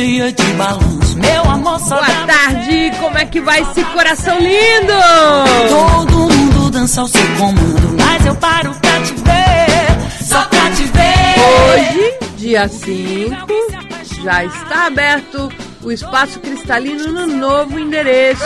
Cheia de balanço. Meu amor Boa tarde, como é que vai esse coração lindo? Todo mundo dança ao seu comando, mas eu paro pra te ver, só pra te ver. Hoje, dia 5, já está aberto o espaço cristalino no novo endereço.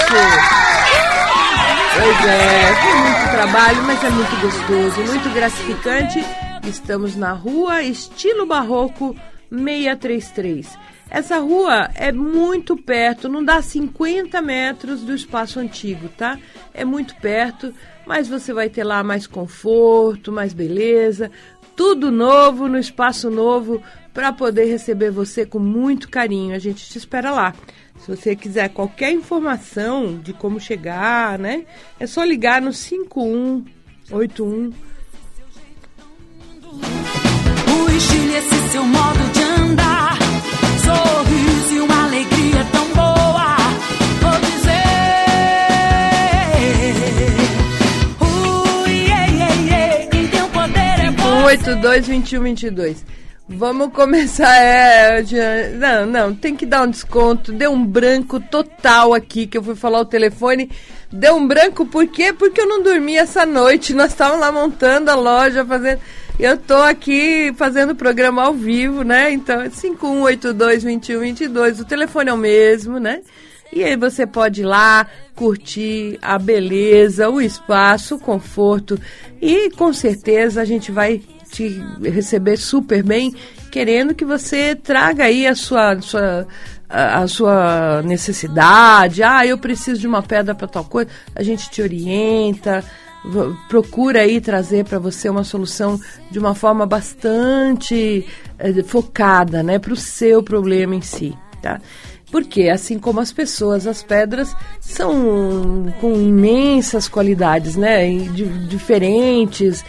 Pois é, tem muito trabalho, mas é muito gostoso, muito gratificante. Estamos na rua Estilo Barroco 633. Essa rua é muito perto, não dá 50 metros do espaço antigo, tá? É muito perto, mas você vai ter lá mais conforto, mais beleza, tudo novo no espaço novo para poder receber você com muito carinho. A gente te espera lá. Se você quiser qualquer informação de como chegar, né? É só ligar no 5181 o estilo, esse seu modo de andar sorriso e uma alegria tão boa. Vou dizer. Ei, ei, ei, quem tem o poder é você. 82 21 22. Vamos começar. É, não, não, tem que dar um desconto. Deu um branco total aqui que eu fui falar o telefone. Deu um branco por quê? Porque eu não dormi essa noite. Nós estávamos lá montando a loja, fazendo. Eu tô aqui fazendo o programa ao vivo, né? Então é 5182-2122. O telefone é o mesmo, né? E aí você pode ir lá curtir a beleza, o espaço, o conforto. E com certeza a gente vai te receber super bem, querendo que você traga aí a sua, sua a, sua necessidade. Ah, eu preciso de uma pedra para tal coisa. A gente te orienta procura aí trazer para você uma solução de uma forma bastante é, focada, né, para o seu problema em si, tá? Porque assim como as pessoas, as pedras são com imensas qualidades, né, diferentes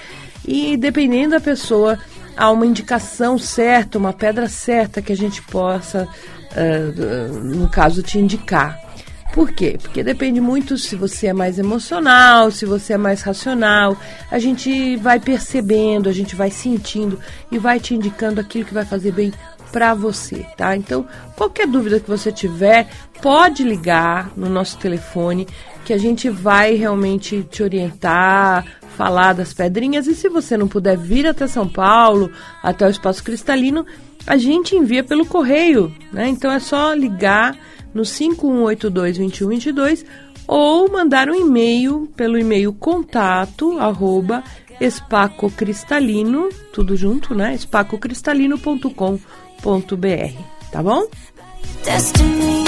e dependendo da pessoa há uma indicação certa, uma pedra certa que a gente possa, uh, no caso, te indicar. Por quê? Porque depende muito se você é mais emocional, se você é mais racional. A gente vai percebendo, a gente vai sentindo e vai te indicando aquilo que vai fazer bem para você, tá? Então, qualquer dúvida que você tiver, pode ligar no nosso telefone que a gente vai realmente te orientar, falar das pedrinhas e se você não puder vir até São Paulo, até o Espaço Cristalino, a gente envia pelo correio, né? Então é só ligar no 5182-2122 ou mandar um e-mail pelo e-mail contato arroba espacocristalino, tudo junto, né? espacocristalino.com.br, tá bom? Destiny.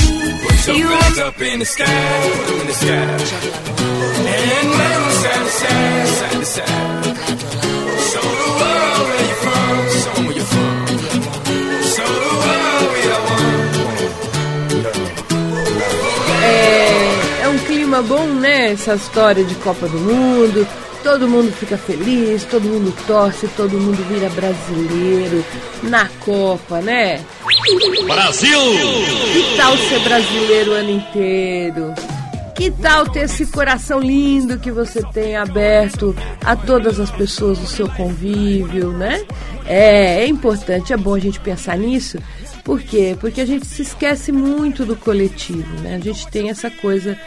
Clima bom, né? Essa história de Copa do Mundo. Todo mundo fica feliz, todo mundo torce, todo mundo vira brasileiro na Copa, né? Brasil! Que tal ser brasileiro o ano inteiro? Que tal ter esse coração lindo que você tem aberto a todas as pessoas do seu convívio, né? É, é importante, é bom a gente pensar nisso. Por quê? Porque a gente se esquece muito do coletivo, né? A gente tem essa coisa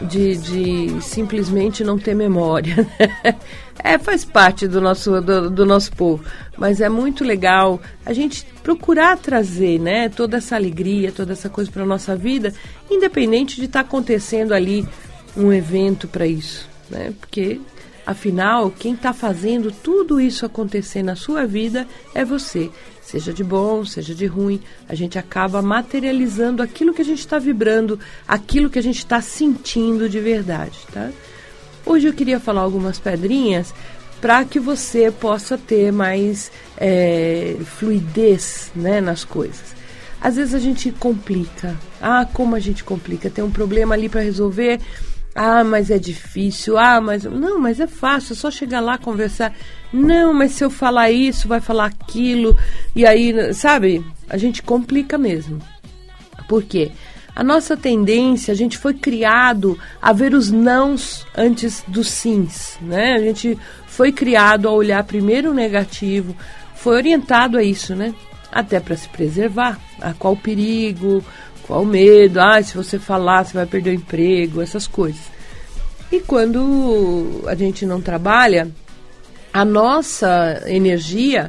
de, de simplesmente não ter memória. é, faz parte do nosso, do, do, nosso povo. Mas é muito legal a gente procurar trazer né, toda essa alegria, toda essa coisa para a nossa vida, independente de estar tá acontecendo ali um evento para isso. Né? Porque Afinal, quem está fazendo tudo isso acontecer na sua vida é você. Seja de bom, seja de ruim, a gente acaba materializando aquilo que a gente está vibrando, aquilo que a gente está sentindo de verdade, tá? Hoje eu queria falar algumas pedrinhas para que você possa ter mais é, fluidez né, nas coisas. Às vezes a gente complica. Ah, como a gente complica? Tem um problema ali para resolver. Ah, mas é difícil. Ah, mas. Não, mas é fácil, é só chegar lá conversar. Não, mas se eu falar isso, vai falar aquilo. E aí, sabe? A gente complica mesmo. Por quê? A nossa tendência, a gente foi criado a ver os nãos antes dos sims, né? A gente foi criado a olhar primeiro o negativo, foi orientado a isso, né? Até para se preservar. A qual perigo, qual medo, ah, se você falar, você vai perder o emprego, essas coisas. E quando a gente não trabalha, a nossa energia,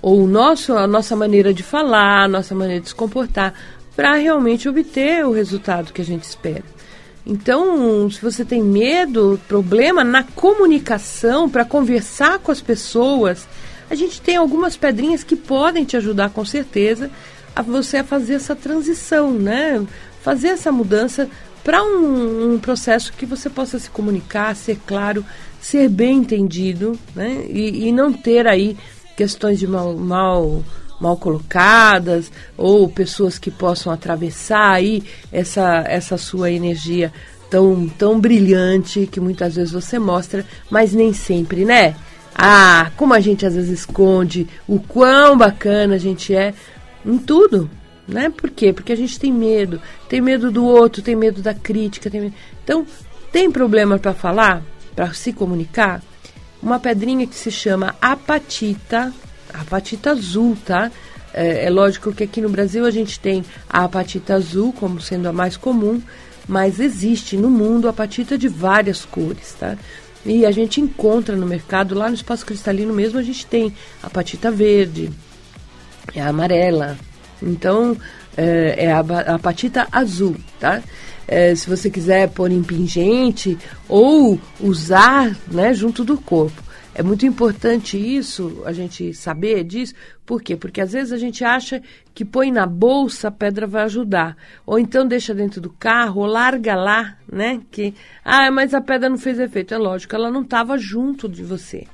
ou o nosso, a nossa maneira de falar, a nossa maneira de se comportar, para realmente obter o resultado que a gente espera. Então, se você tem medo, problema na comunicação, para conversar com as pessoas, a gente tem algumas pedrinhas que podem te ajudar com certeza a você a fazer essa transição, né? Fazer essa mudança para um, um, processo que você possa se comunicar, ser claro, ser bem entendido, né? E, e não ter aí questões de mal, mal mal colocadas ou pessoas que possam atravessar aí essa, essa sua energia tão, tão brilhante que muitas vezes você mostra, mas nem sempre, né? Ah, como a gente às vezes esconde o quão bacana a gente é em tudo, né? Por quê? Porque a gente tem medo, tem medo do outro, tem medo da crítica, tem medo... Então, tem problema para falar, para se comunicar? Uma pedrinha que se chama apatita, apatita azul, tá? É, é, lógico que aqui no Brasil a gente tem a apatita azul como sendo a mais comum, mas existe no mundo apatita de várias cores, tá? E a gente encontra no mercado, lá no espaço cristalino mesmo, a gente tem apatita verde, é amarela, então é, é a, a apatita azul, tá? É, se você quiser pôr em pingente ou usar né, junto do corpo. É muito importante isso, a gente saber disso. Por quê? Porque às vezes a gente acha que põe na bolsa a pedra vai ajudar. Ou então deixa dentro do carro, ou larga lá, né? Que, ah, mas a pedra não fez efeito. É lógico, ela não estava junto de você.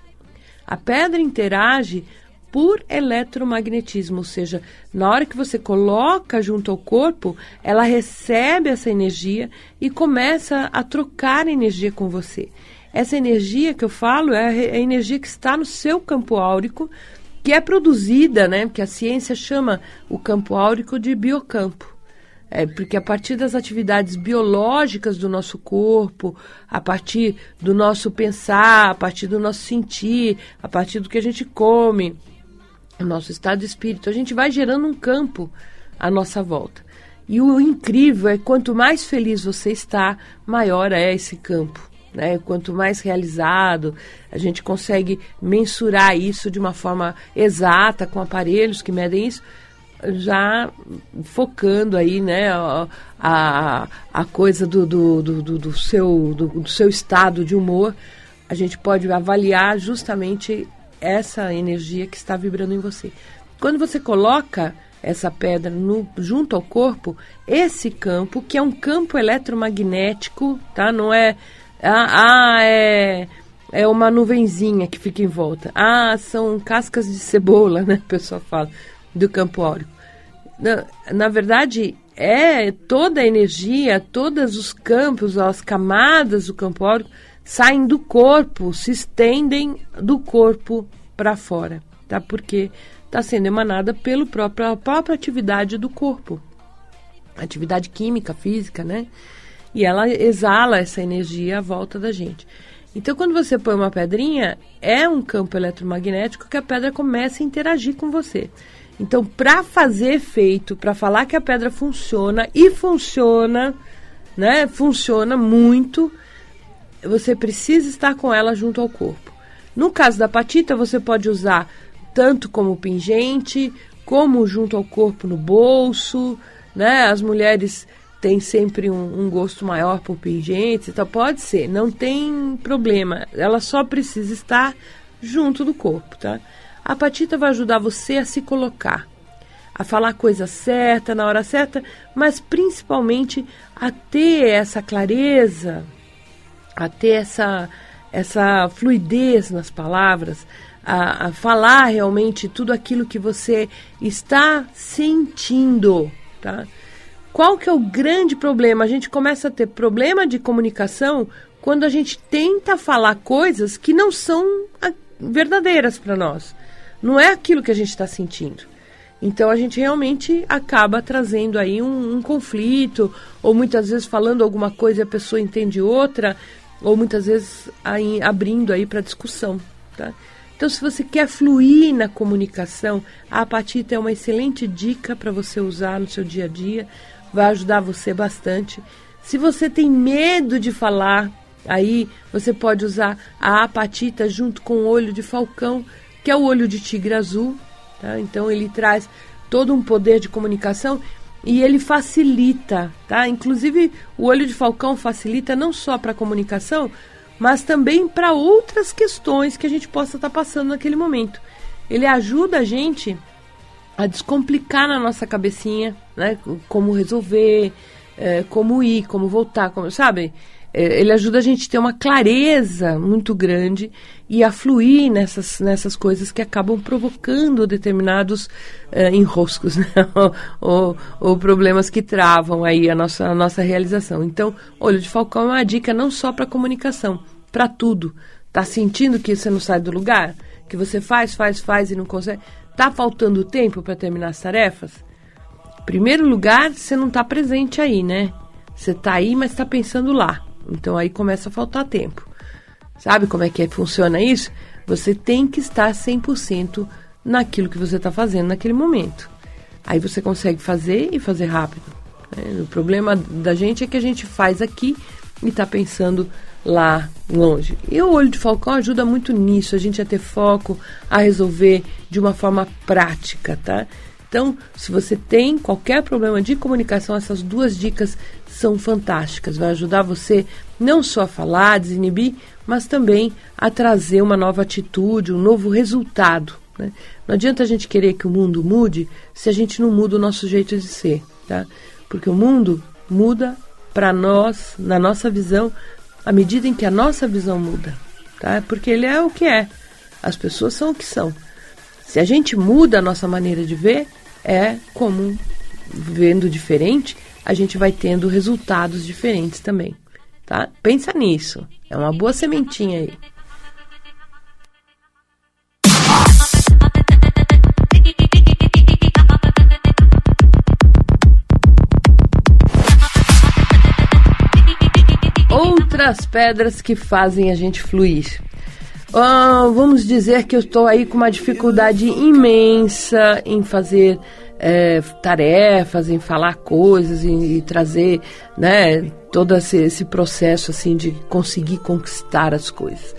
A pedra interage por eletromagnetismo, ou seja, na hora que você coloca junto ao corpo, ela recebe essa energia e começa a trocar energia com você. Essa energia que eu falo é a energia que está no seu campo áurico, que é produzida, né? Que a ciência chama o campo áurico de biocampo. É, porque a partir das atividades biológicas do nosso corpo, a partir do nosso pensar, a partir do nosso sentir, a partir do que a gente come, o nosso estado de espírito, a gente vai gerando um campo à nossa volta. E o incrível é quanto mais feliz você está, maior é esse campo. Né? Quanto mais realizado, a gente consegue mensurar isso de uma forma exata, com aparelhos que medem isso, já focando aí né, a, a, coisa do, do, do, do seu, do, do seu estado de humor, a gente pode avaliar justamente essa energia que está vibrando em você. Quando você coloca essa pedra no, junto ao corpo, esse campo, que é um campo eletromagnético, tá? Não é ah, ah, é, é uma nuvenzinha que fica em volta. Ah, são cascas de cebola, né? Pessoal fala, do campo áurico. Na, na verdade, é toda a energia, todos os campos, as camadas do campo áurico saem do corpo, se estendem do corpo para fora, tá? Porque está sendo emanada pela própria, própria atividade do corpo, atividade química, física, né? e ela exala essa energia à volta da gente. Então, quando você põe uma pedrinha, é um campo eletromagnético que a pedra começa a interagir com você. Então, para fazer efeito, para falar que a pedra funciona e funciona, né? Funciona muito, você precisa estar com ela junto ao corpo. No caso da patita, você pode usar tanto como pingente, como junto ao corpo no bolso, né? As mulheres tem sempre um, um, gosto maior por pingentes e tal. Pode ser, não tem problema. Ela só precisa estar junto do corpo, tá? A apatita vai ajudar você a se colocar, a falar a coisa certa na hora certa, mas principalmente a ter essa clareza, a ter essa, essa fluidez nas palavras, a, a falar realmente tudo aquilo que você está sentindo, tá? Qual que é o grande problema? A gente começa a ter problema de comunicação quando a gente tenta falar coisas que não são verdadeiras para nós. Não é aquilo que a gente está sentindo. Então a gente realmente acaba trazendo aí um, um, conflito, ou muitas vezes falando alguma coisa e a pessoa entende outra, ou muitas vezes aí, abrindo aí para discussão. Tá? Então, se você quer fluir na comunicação, a apatita é uma excelente dica para você usar no seu dia a dia vai ajudar você bastante. Se você tem medo de falar, aí você pode usar a apatita junto com o olho de falcão, que é o olho de tigre azul. Tá? Então ele traz todo um poder de comunicação e ele facilita, tá? Inclusive o olho de falcão facilita não só para a comunicação, mas também para outras questões que a gente possa estar tá passando naquele momento. Ele ajuda a gente a descomplicar na nossa cabecinha, né? Como resolver, é, como ir, como voltar, como, sabe? É, ele ajuda a gente a ter uma clareza muito grande e a fluir nessas, nessas coisas que acabam provocando determinados é, enroscos né? ou, ou, problemas que travam aí a nossa, a nossa realização. Então, olho de falcão é uma dica não só para comunicação, para tudo. Tá sentindo que você não sai do lugar? Que você faz, faz, faz e não consegue? Tá faltando tempo para terminar as tarefas? Primeiro lugar, você não está presente aí, né? Você está aí, mas está pensando lá. Então aí começa a faltar tempo. Sabe como é que é, funciona isso? Você tem que estar 100% naquilo que você está fazendo naquele momento. Aí você consegue fazer e fazer rápido. Né? O problema da gente é que a gente faz aqui e está pensando lá longe. E o olho de falcão ajuda muito nisso, a gente a ter foco, a resolver de uma forma prática, tá? Então, se você tem qualquer problema de comunicação, essas duas dicas são fantásticas. Vai ajudar você não só a falar, a desinibir, mas também a trazer uma nova atitude, um novo resultado. Né? Não adianta a gente querer que o mundo mude se a gente não muda o nosso jeito de ser, tá? Porque o mundo muda para nós, na nossa visão, à medida em que a nossa visão muda, tá? Porque ele é o que é. As pessoas são o que são. Se a gente muda a nossa maneira de ver, é comum vendo diferente, a gente vai tendo resultados diferentes também, tá? Pensa nisso. É uma boa sementinha aí. outras pedras que fazem a gente fluir. Ah, vamos dizer que eu estou aí com uma dificuldade imensa em fazer é, tarefas, em falar coisas, em, em trazer, né, todo esse, esse, processo assim de conseguir conquistar as coisas.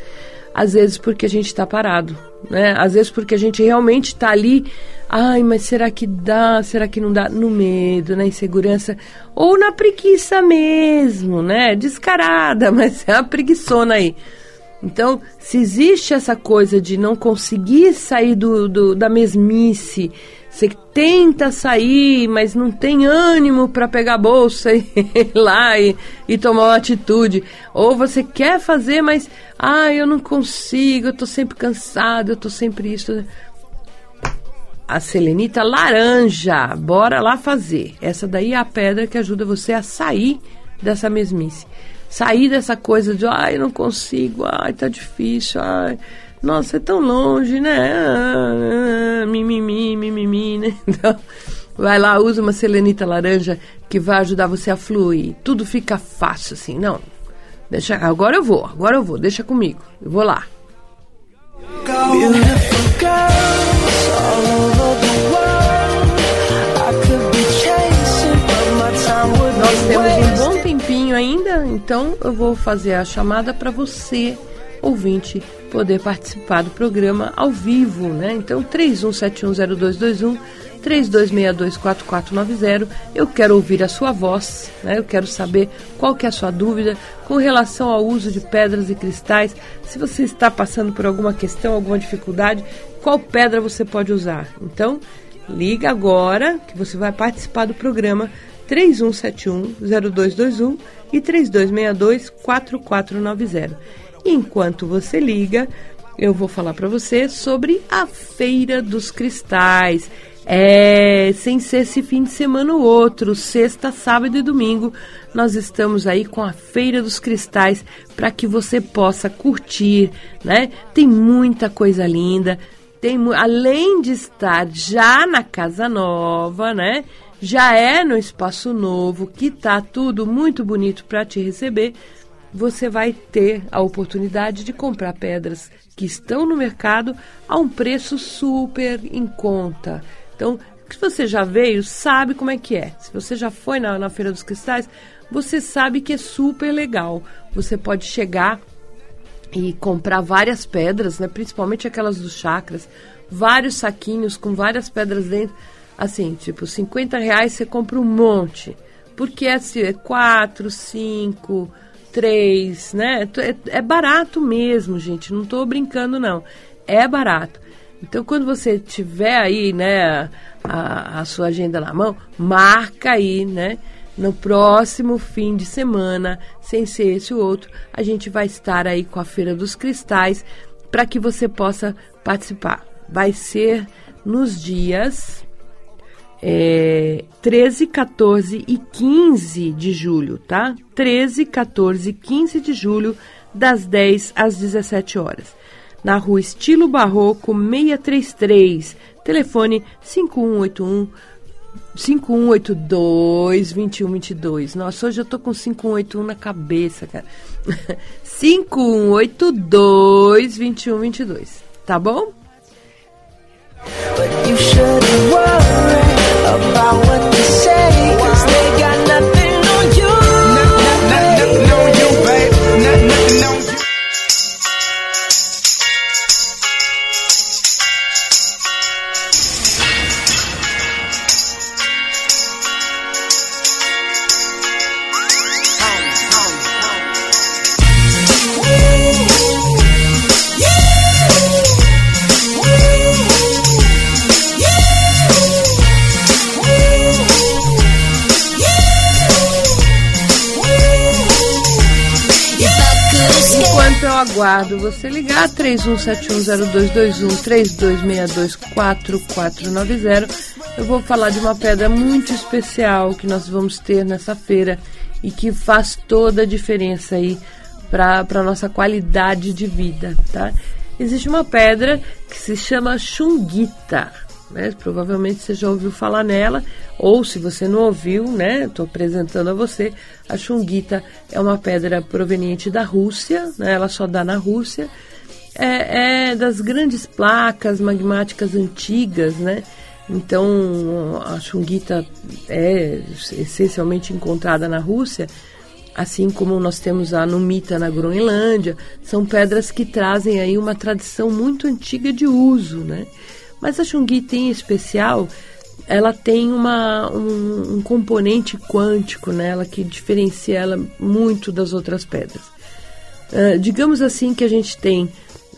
Às vezes porque a gente está parado, né? Às vezes porque a gente realmente está ali, ai, mas será que dá? Será que não dá? No medo, na insegurança ou na preguiça mesmo, né? Descarada, mas é a preguiçona aí. Então, se existe essa coisa de não conseguir sair do, do da mesmice, você tenta sair, mas não tem ânimo para pegar a bolsa e ir lá e, e, tomar uma atitude. Ou você quer fazer, mas ah, eu não consigo, eu tô sempre cansado, eu tô sempre isso. A selenita laranja, bora lá fazer. Essa daí é a pedra que ajuda você a sair dessa mesmice. Sair dessa coisa de, ai, não consigo, ai, tá difícil, ai nossa, é tão longe, né? Ah, mimimi, mimimi, né? Então, vai lá, usa uma selenita laranja que vai ajudar você a fluir. Tudo fica fácil assim, não. Deixa, agora eu vou, agora eu vou, deixa comigo. Eu vou lá. Nós temos um bom ainda, então eu vou fazer a chamada para você ouvinte poder participar do programa ao vivo, né? Então 31710221 32624490. Eu quero ouvir a sua voz, né? Eu quero saber qual que é a sua dúvida com relação ao uso de pedras e cristais. Se você está passando por alguma questão, alguma dificuldade, qual pedra você pode usar? Então, liga agora que você vai participar do programa 3171-0221 e 3262-4490. Enquanto você liga, eu vou falar para você sobre a Feira dos Cristais. É, sem ser esse fim de semana ou outro, sexta, sábado e domingo, nós estamos aí com a Feira dos Cristais para que você possa curtir, né? Tem muita coisa linda, tem além de estar já na casa nova, né? Já é no espaço novo, que tá tudo muito bonito para te receber. Você vai ter a oportunidade de comprar pedras que estão no mercado a um preço super em conta. Então, se você já veio, sabe como é que é. Se você já foi na, na Feira dos Cristais, você sabe que é super legal. Você pode chegar e comprar várias pedras, né? principalmente aquelas dos chakras, vários saquinhos com várias pedras dentro. Assim, tipo, 50 reais você compra um monte. Porque assim, é 4, 5, 3, né? É, é barato mesmo, gente. Não estou brincando, não. É barato. Então, quando você tiver aí, né, a, a sua agenda na mão, marca aí, né? No próximo fim de semana, sem ser esse ou outro, a gente vai estar aí com a Feira dos Cristais para que você possa participar. Vai ser nos dias é, 13, 14 e 15 de julho, tá? 13, 14 e 15 de julho, das 10 às 17 horas na rua Estilo Barroco 633, telefone 5181 5182 2122. Nossa, hoje eu tô com 5181 na cabeça, cara. 5182 2122, tá bom? But you about what they say, aguardo você ligar 31710221 32624490. Eu vou falar de uma pedra muito especial que nós vamos ter nessa feira e que faz toda a diferença aí para a nossa qualidade de vida, tá? Existe uma pedra que se chama chunguita né? Provavelmente você já ouviu falar nela, ou se você não ouviu, né? Estou apresentando a você. A chunguita é uma pedra proveniente da Rússia, né? Ela só dá na Rússia. É, é das grandes placas magmáticas antigas, né? Então, a chunguita é essencialmente encontrada na Rússia, assim como nós temos a numita na Groenlândia, são pedras que trazem aí uma tradição muito antiga de uso, né? Mas a Chunguita em especial, ela tem uma, um, um, componente quântico nela que diferencia ela muito das outras pedras. Uh, digamos assim que a gente tem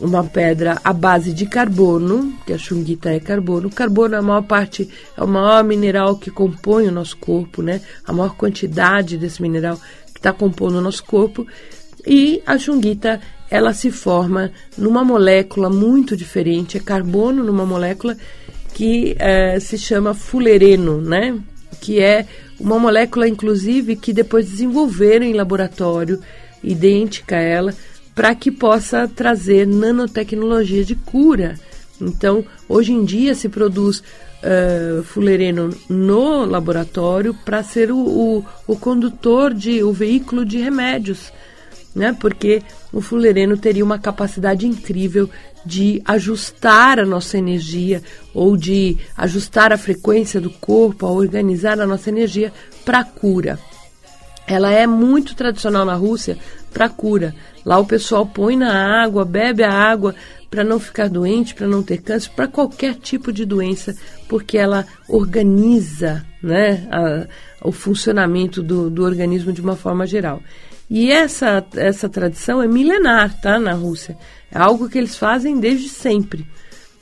uma pedra à base de carbono, que a chunguita é carbono. O carbono, a maior parte, é o maior mineral que compõe o nosso corpo, né? A maior quantidade desse mineral que está compondo o nosso corpo. E a chunguita ela se forma numa molécula muito diferente, é carbono numa molécula que é, se chama fulereno, né? Que é uma molécula, inclusive, que depois desenvolveram em laboratório, idêntica a ela, para que possa trazer nanotecnologia de cura. Então, hoje em dia se produz uh, fulereno no laboratório para ser o, o, o condutor de o veículo de remédios né? Porque o fulereno teria uma capacidade incrível de ajustar a nossa energia ou de ajustar a frequência do corpo, a organizar a nossa energia para cura. Ela é muito tradicional na Rússia para cura. Lá o pessoal põe na água, bebe a água para não ficar doente, para não ter câncer, para qualquer tipo de doença, porque ela organiza né, a, o funcionamento do, do organismo de uma forma geral. E essa, essa tradição é milenar, tá, na Rússia. É algo que eles fazem desde sempre.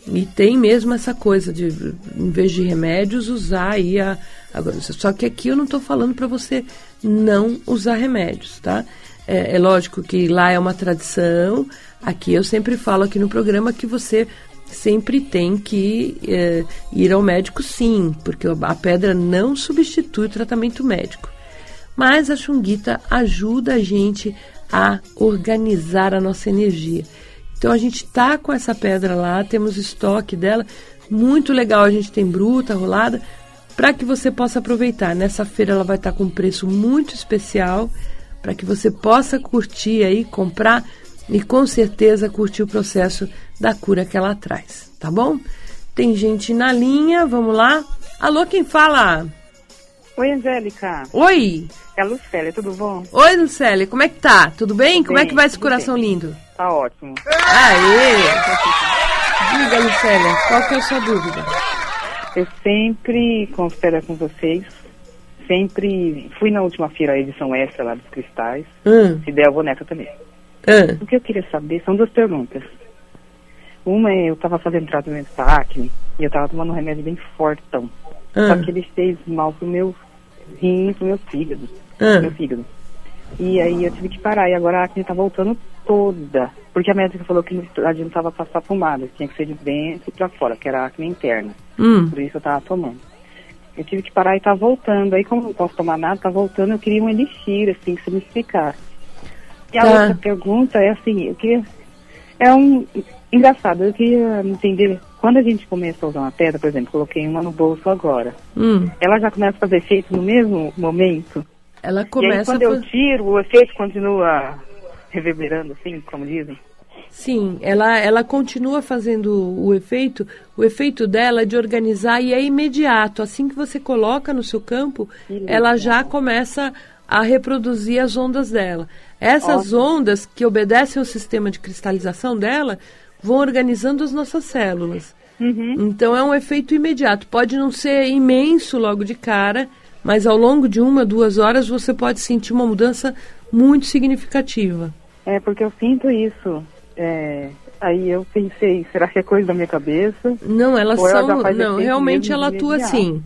E tem mesmo essa coisa de, em vez de remédios, usar aí a. a só que aqui eu não estou falando para você não usar remédios, tá? É, é, lógico que lá é uma tradição. Aqui eu sempre falo aqui no programa que você sempre tem que é, ir ao médico, sim, porque a pedra não substitui o tratamento médico. Mas a chunguita ajuda a gente a organizar a nossa energia. Então a gente tá com essa pedra lá, temos estoque dela, muito legal. A gente tem bruta, rolada, para que você possa aproveitar. Nessa feira ela vai estar tá com um preço muito especial, para que você possa curtir aí, comprar e com certeza curtir o processo da cura que ela traz, tá bom? Tem gente na linha, vamos lá. Alô, quem fala? Oi, Angélica. Oi. É a Lucélia, tudo bom? Oi, Lucélia, como é que tá? Tudo bem? Como é que vai esse coração bem. lindo? Tá ótimo. Aê! Diga, Lucélia, qual que é a sua dúvida? Eu sempre considero com vocês. Sempre fui na última feira, a edição extra lá dos cristais. Hum, Se der, eu vou nessa também. hum, O que eu queria saber são duas perguntas. Uma é, eu tava fazendo tratamento pra acne e eu tava tomando um remédio bem fortão. Só que hum, ele fez mal pro meu rim pro meu fígado. Hum. Meu fígado. E aí eu tive que parar. E agora a acne tá voltando toda. Porque a médica falou que não adiantava passar pomada. Tinha que ser de dentro pra fora, que era a acne interna. hum. Por isso eu tava tomando. Eu tive que parar e tá voltando. Aí como eu não posso tomar nada, tá voltando, eu queria um elixir, assim, que você me explicasse. E a Tá. outra pergunta é assim, eu queria. É um. Engraçado, eu queria entender. Quando a gente começa a usar uma pedra, por exemplo, coloquei uma no bolso agora. Hum. Ela já começa a fazer efeito no mesmo momento? Ela e aí começa quando eu tiro, o efeito continua reverberando, assim, como dizem? Sim, ela, ela continua fazendo o efeito, o efeito dela é de organizar e é imediato. Assim que você coloca no seu campo, ela já começa a reproduzir as ondas dela. Essas ondas que obedecem ao sistema de cristalização dela vão organizando as nossas células. Então é um efeito imediato. Pode não ser imenso logo de cara, mas ao longo de uma, duas horas você pode sentir uma mudança muito significativa. É, porque eu sinto isso. É, aí eu pensei, será que é coisa da minha cabeça? Não, elas Ou são. Não, realmente ela atua assim.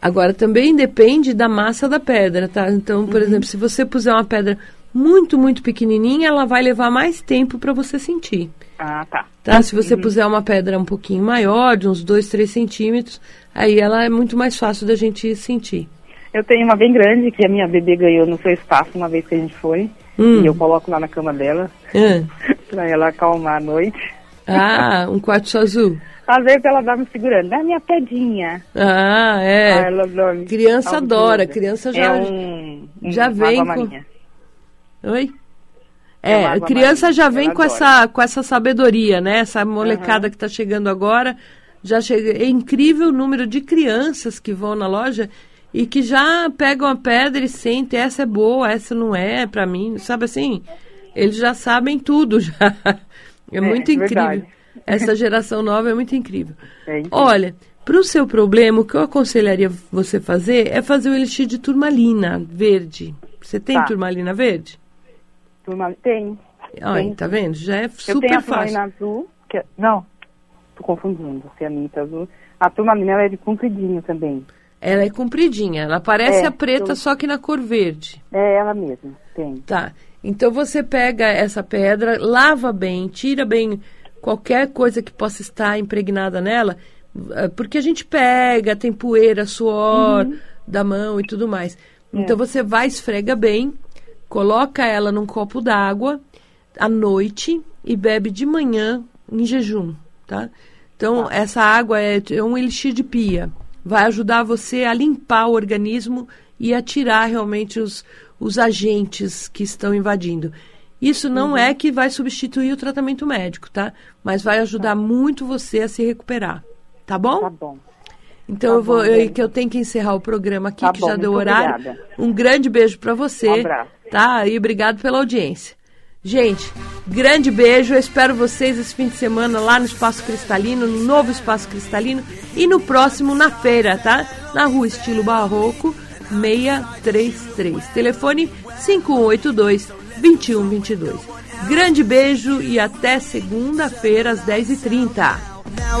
Agora também depende da massa da pedra, tá? Então, Uhum. por exemplo, se você puser uma pedra muito, muito pequenininha, ela vai levar mais tempo para você sentir. Ah, tá. Tá? Se você puser uma pedra um pouquinho maior, de uns 2, 3 centímetros, aí ela é muito mais fácil da gente sentir. Eu tenho uma bem grande que a minha bebê ganhou no seu espaço uma vez que a gente foi. Hum. E eu coloco lá na cama dela Ah, pra ela acalmar a noite. Ah, um quartzo azul. Às vezes ela dá me segurando, dá minha pedinha. Ah, Ah, é. ela dorme. Criança adora, criança já- É um, um já vem com-. Oi? É É, criança marinha, já vem com adora. essa, com essa sabedoria, né? Essa molecada que está chegando agora, já chega. É incrível o número de crianças que vão na loja e que já pegam a pedra e sentem, essa é boa, essa não é para mim, sabe assim? Eles já sabem tudo já. É, muito incrível. verdade. Essa geração nova é muito incrível. É incrível. Olha, para o seu problema, o que eu aconselharia você fazer é fazer o elixir de turmalina verde. Você tem Tá. turmalina verde? Turma, tem. Tem. tá vendo? Já é Eu tenho super a fácil. azul. Que é- não, tô confundindo. Cianita azul. A turmalina ela é de compridinho também. Ela é compridinha, ela parece É, a preta, eu- só que na cor verde. É ela mesma, tem. Tá. Então você pega essa pedra, lava bem, tira bem qualquer coisa que possa estar impregnada nela, eh, porque a gente pega, tem poeira, suor Uhum. da mão e tudo mais. É. Então você vai, esfrega bem, coloca ela num copo d'água à noite e bebe de manhã em jejum, tá? Então essa água é, é um elixir de pia. Vai ajudar você a limpar o organismo e a tirar realmente os, os agentes que estão invadindo. Isso não é que vai substituir o tratamento médico, tá? Mas vai ajudar muito você a se recuperar. Tá bom? Tá bom. Então Tá eu vou, bom, eu, que eu tenho que encerrar o programa aqui, Tá que bom, já deu horário. obrigada. Um grande beijo para você. Um abraço. Tá? E obrigado pela audiência. Gente, grande beijo. Eu espero vocês esse fim de semana lá no Espaço Cristalino, no novo Espaço Cristalino e no próximo na feira, tá? Na rua Estilo Barroco 633. Telefone 5182 2122. Grande beijo e até segunda-feira às 10h30. Now